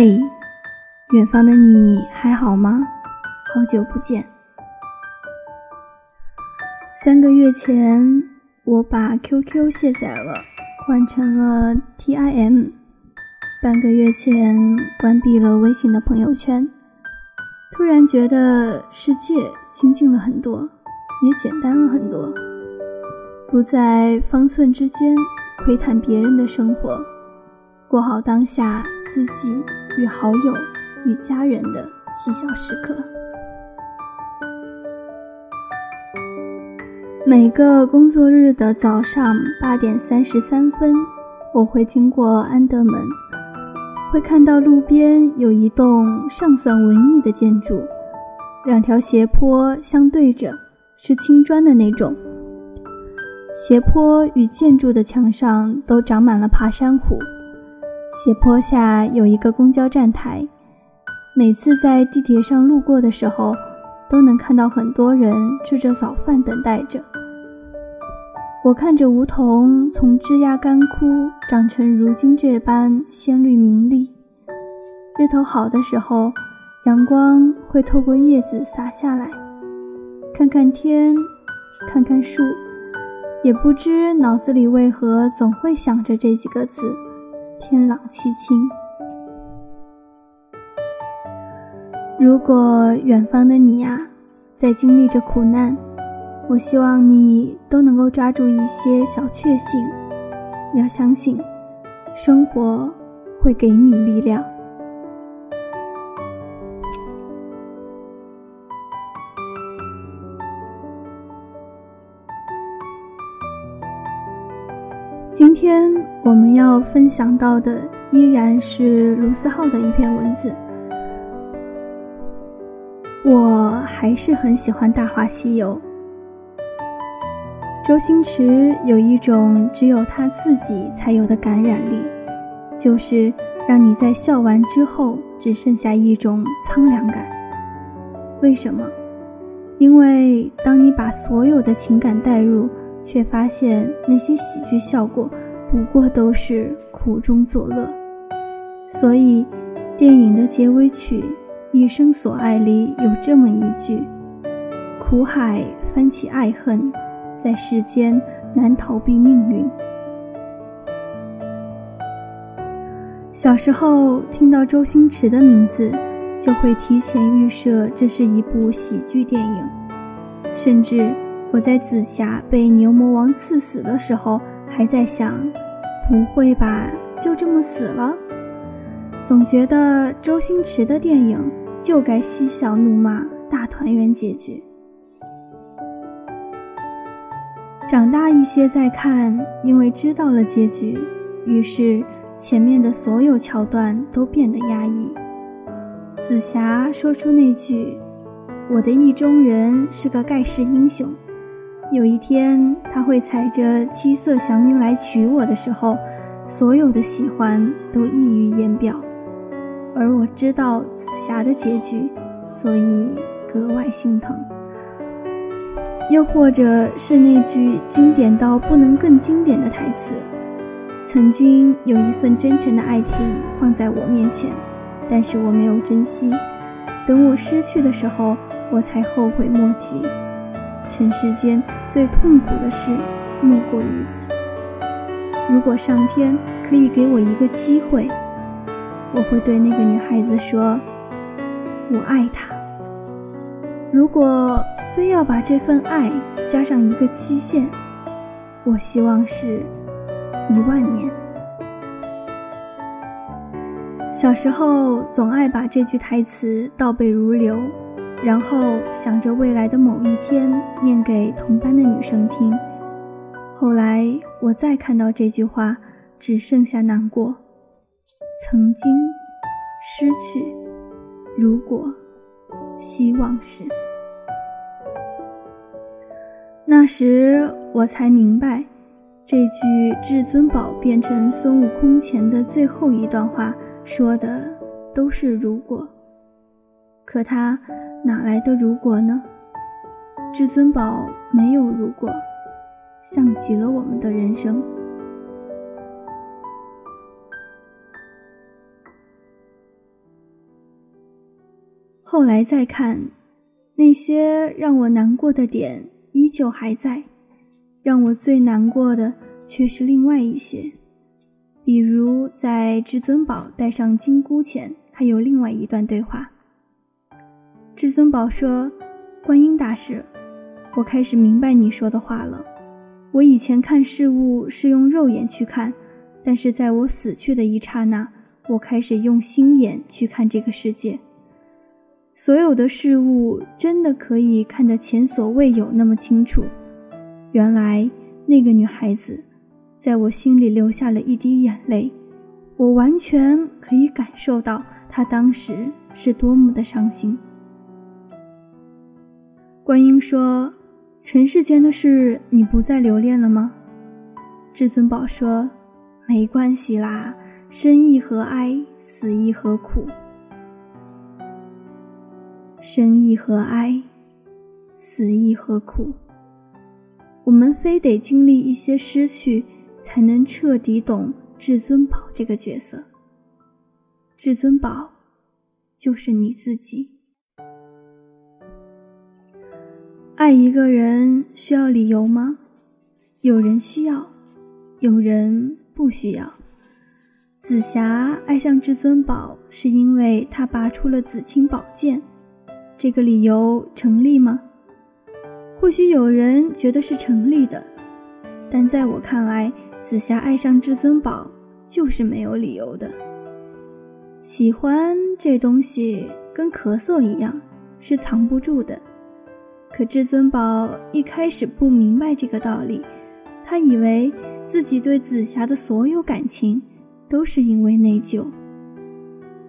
嘿，远方的你还好吗？好久不见。三个月前，我把 QQ 卸载了，换成了 TIM。半个月前，关闭了微信的朋友圈。突然觉得世界清静了很多，也简单了很多，不在方寸之间窥探别人的生活，过好当下自己。与好友、与家人的细小时刻。每个工作日的早上八点三十三分，我会经过安德门，会看到路边有一栋尚算文艺的建筑，两条斜坡相对着，是青砖的那种。斜坡与建筑的墙上都长满了爬山虎。斜坡下有一个公交站台，每次在地铁上路过的时候，都能看到很多人吃着早饭等待着。我看着梧桐从枝桠干枯长成如今这般鲜绿明丽，日头好的时候，阳光会透过叶子洒下来，看看天，看看树，也不知脑子里为何总会想着这几个字。天朗气清。如果远方的你啊，在经历着苦难，我希望你都能够抓住一些小确幸，要相信，生活会给你力量。今天我们要分享到的依然是卢思浩的一篇文字。我还是很喜欢《大话西游》。周星驰有一种只有他自己才有的感染力，就是让你在笑完之后只剩下一种苍凉感。为什么？因为当你把所有的情感带入。却发现那些喜剧效果不过都是苦中作乐，所以电影的结尾曲《一生所爱》里有这么一句：“苦海翻起爱恨，在世间难逃避命运。”小时候听到周星驰的名字，就会提前预设这是一部喜剧电影，甚至。我在紫霞被牛魔王刺死的时候，还在想，不会吧，就这么死了？总觉得周星驰的电影就该嬉笑怒骂，大团圆结局。长大一些再看，因为知道了结局，于是前面的所有桥段都变得压抑。紫霞说出那句：“我的意中人是个盖世英雄。”有一天，他会踩着七色祥云来娶我的时候，所有的喜欢都溢于言表。而我知道紫霞的结局，所以格外心疼。又或者是那句经典到不能更经典的台词：“曾经有一份真诚的爱情放在我面前，但是我没有珍惜。等我失去的时候，我才后悔莫及。”尘世间最痛苦的事，莫过于此。如果上天可以给我一个机会，我会对那个女孩子说：“我爱她。”如果非要把这份爱加上一个期限，我希望是一万年。小时候总爱把这句台词倒背如流。然后想着未来的某一天念给同班的女生听。后来我再看到这句话，只剩下难过。曾经失去，如果希望是。那时我才明白，这句至尊宝变成孙悟空前的最后一段话，说的都是如果。可他。哪来的如果呢？至尊宝没有如果，像极了我们的人生。后来再看，那些让我难过的点依旧还在，让我最难过的却是另外一些。比如在至尊宝戴上金箍前，还有另外一段对话。至尊宝说：“观音大师，我开始明白你说的话了。我以前看事物是用肉眼去看，但是在我死去的一刹那，我开始用心眼去看这个世界。所有的事物真的可以看得前所未有那么清楚。原来那个女孩子。”在我心里流下了一滴眼泪，我完全可以感受到他当时是多么的伤心。观音说：“尘世间的事，你不再留恋了吗？”至尊宝说：“没关系啦，生亦何哀，死亦何苦。生亦何哀，死亦何苦。我们非得经历一些失去。”才能彻底懂至尊宝这个角色。至尊宝，就是你自己。爱一个人需要理由吗？有人需要，有人不需要。紫霞爱上至尊宝，是因为他拔出了紫青宝剑，这个理由成立吗？或许有人觉得是成立的，但在我看来。紫霞爱上至尊宝就是没有理由的。喜欢这东西跟咳嗽一样，是藏不住的。可至尊宝一开始不明白这个道理，他以为自己对紫霞的所有感情都是因为内疚。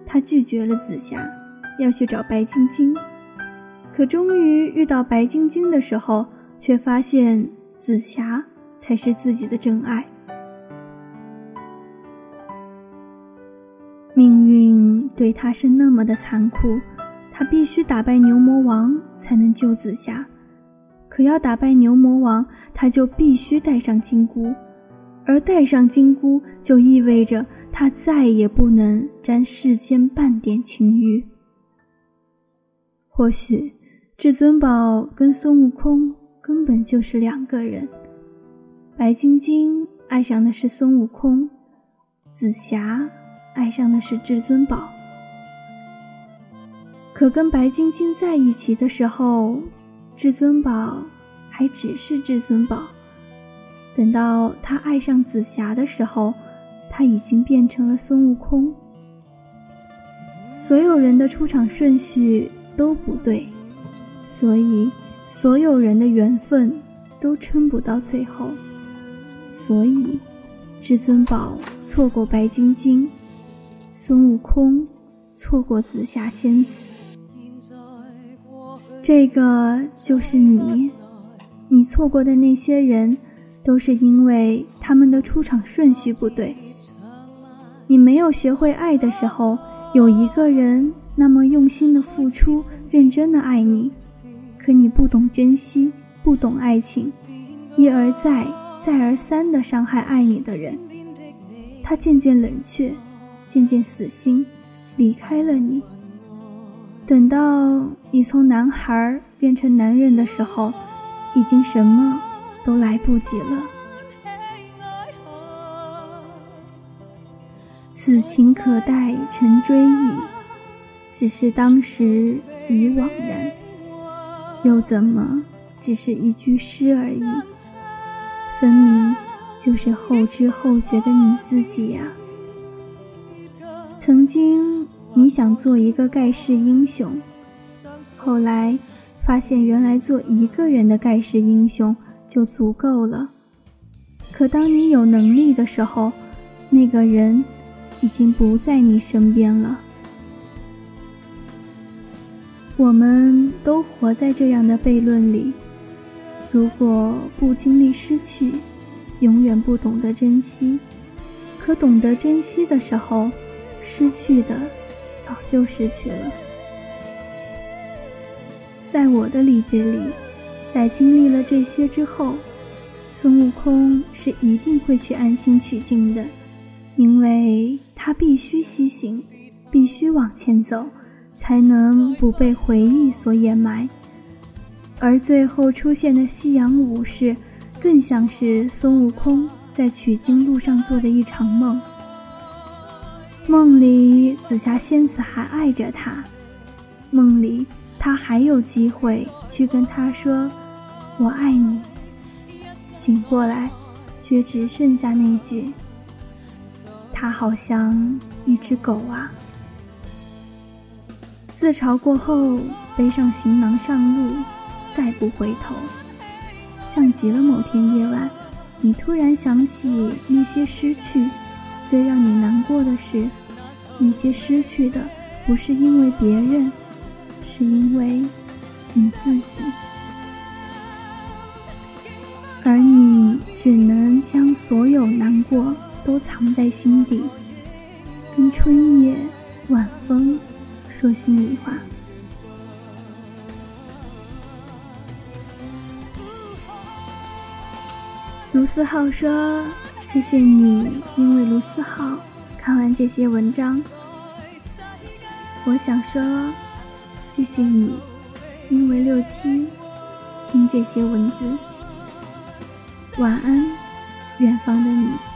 他拒绝了紫霞，要去找白晶晶。可终于遇到白晶晶的时候，却发现紫霞才是自己的真爱。命运对他是那么的残酷，他必须打败牛魔王才能救紫霞。可要打败牛魔王，他就必须带上金箍，而带上金箍就意味着他再也不能沾世间半点情欲。或许，至尊宝跟孙悟空根本就是两个人。白晶晶爱上的是孙悟空，紫霞。爱上的是至尊宝，可跟白晶晶在一起的时候，至尊宝还只是至尊宝。等到他爱上紫霞的时候，他已经变成了孙悟空。所有人的出场顺序都不对，所以所有人的缘分都撑不到最后。所以，至尊宝错过白晶晶。孙悟空错过紫霞仙子，这个就是你。你错过的那些人，都是因为他们的出场顺序不对。你没有学会爱的时候，有一个人那么用心的付出，认真的爱你，可你不懂珍惜，不懂爱情，一而再，再而三的伤害爱你的人，他渐渐冷却。渐渐死心，离开了你。等到你从男孩变成男人的时候，已经什么都来不及了。此情可待成追忆，只是当时已惘然，又怎么只是一句诗而已？分明就是后知后觉的你自己呀。曾经你想做一个盖世英雄，后来发现原来做一个人的盖世英雄就足够了。可当你有能力的时候，那个人已经不在你身边了。我们都活在这样的悖论里：如果不经历失去，永远不懂得珍惜；可懂得珍惜的时候，失去的早就失去了。在我的理解里，在经历了这些之后，孙悟空是一定会去安心取经的，因为他必须西行，必须往前走，才能不被回忆所掩埋。而最后出现的夕阳武士，更像是孙悟空在取经路上做的一场梦。梦里紫霞仙子还爱着他，梦里他还有机会去跟他说“我爱你”。醒过来，却只剩下那句：“他好像一只狗啊。”自嘲过后，背上行囊上路，再不回头，像极了某天夜晚，你突然想起那些失去，最让你难过的是。那些失去的，不是因为别人，是因为你自己，而你只能将所有难过都藏在心底，跟春夜晚风说心里话。卢思浩说：“谢谢你，因为卢思浩。”看完这些文章，我想说，谢谢你，因为六七听这些文字。晚安，远方的你。